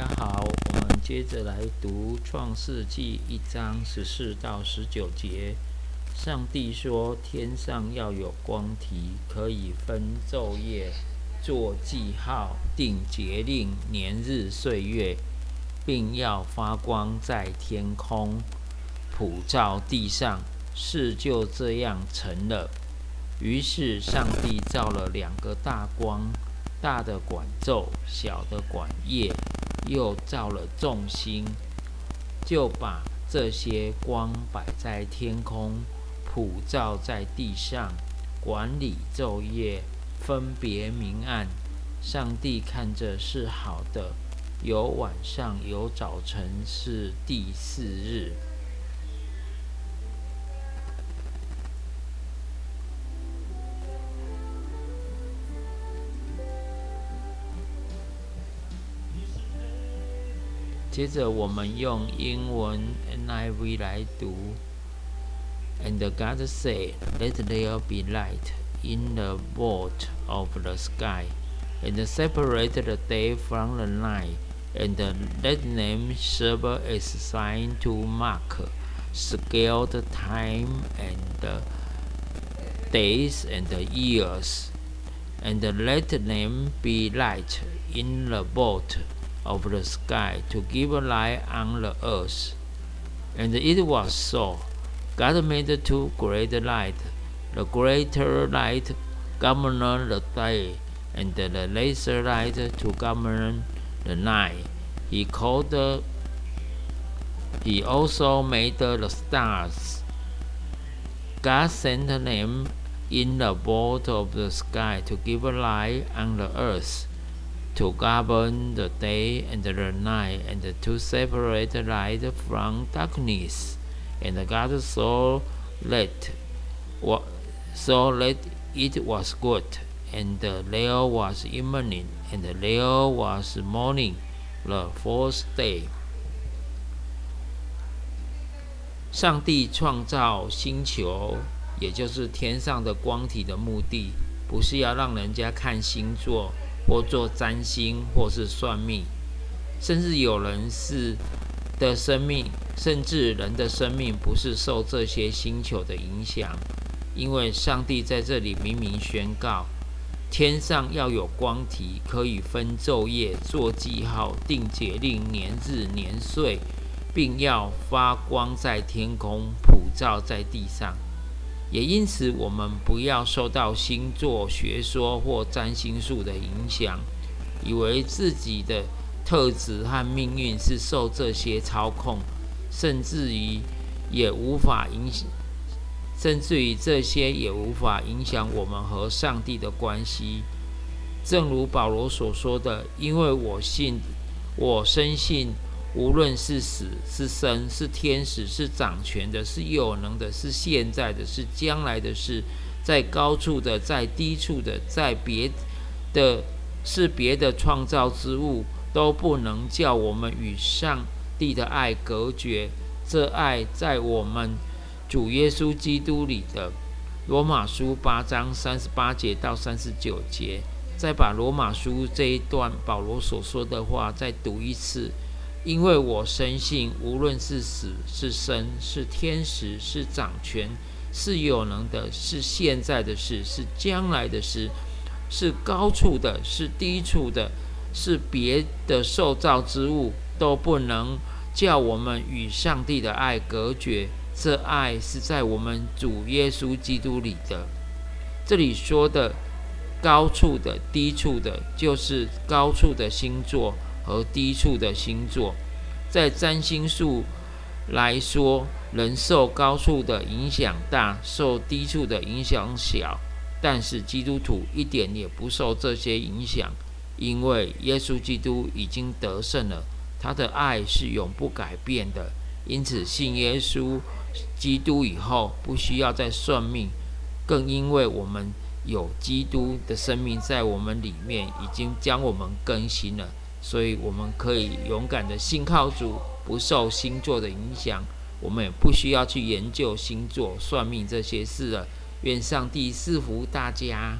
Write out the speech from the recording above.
大家好，我们接着来读《创世纪》一章十四到十九节。上帝说：“天上要有光体，可以分昼夜，做记号，定节令、年日、岁月，并要发光在天空，普照地上。”事就这样成了。于是上帝造了两个大光。大的管昼，小的管夜，又造了众星，就把这些光摆在天空，普照在地上，管理昼夜，分别明暗。上帝看着是好的，有晚上，有早晨，是第四日。接着我们用英文 NIV 来读。And God said, Let there be light in the vault of the sky, and separate the day from the night, and let them serve as sign to mark scaled time and days and years, and let them be light in the vault of the sky to give light on the earth. And it was so. God made two great lights, the greater light govern the day, and the lesser light to govern the night. He called he also made the stars. God sent them in the vault of the sky to give light on the earth to govern the day and the night, and to separate light from darkness. And God saw that so that it was good, and there was evening, and there was morning, the fourth day. 上帝创造星球，也就是天上的光体的目的，不是要让人家看星座。 或做占星，或是算命，甚至有人是的生命，甚至人的生命不是受这些星球的影响，因为上帝在这里明明宣告：天上要有光体，可以分昼夜，做记号，定节令、年日、年岁，并要发光在天空，普照在地上。也因此，我们不要受到星座学说或占星术的影响，以为自己的特质和命运是受这些操控，甚至于也无法影响，甚至于这些也无法影响我们和上帝的关系。正如保罗所说的：“因为我信，我深信。”无论是死是生，是天使，是掌权的，是有能的，是现在的，是将来的事，在高处的，在低处的，在别的，是别的创造之物，都不能叫我们与上帝的爱隔绝。这爱在我们主耶稣基督里的。罗马书八章三十八节到三十九节，再把罗马书这一段保罗所说的话再读一次。因为我深信，无论是死是生，是天使是掌权，是有能的，是现在的事，是将来的事，是高处的，是低处的，是别的受造之物，都不能叫我们与上帝的爱隔绝。这爱是在我们主耶稣基督里的。这里说的高处的、低处的，就是高处的星座。和低处的星座，在占星术来说，人受高处的影响大，受低处的影响小。但是基督徒一点也不受这些影响，因为耶稣基督已经得胜了，他的爱是永不改变的。因此，信耶稣基督以后，不需要再算命，更因为我们有基督的生命在我们里面，已经将我们更新了。所以我们可以勇敢的信靠主，不受星座的影响。我们也不需要去研究星座、算命这些事了。愿上帝赐福大家。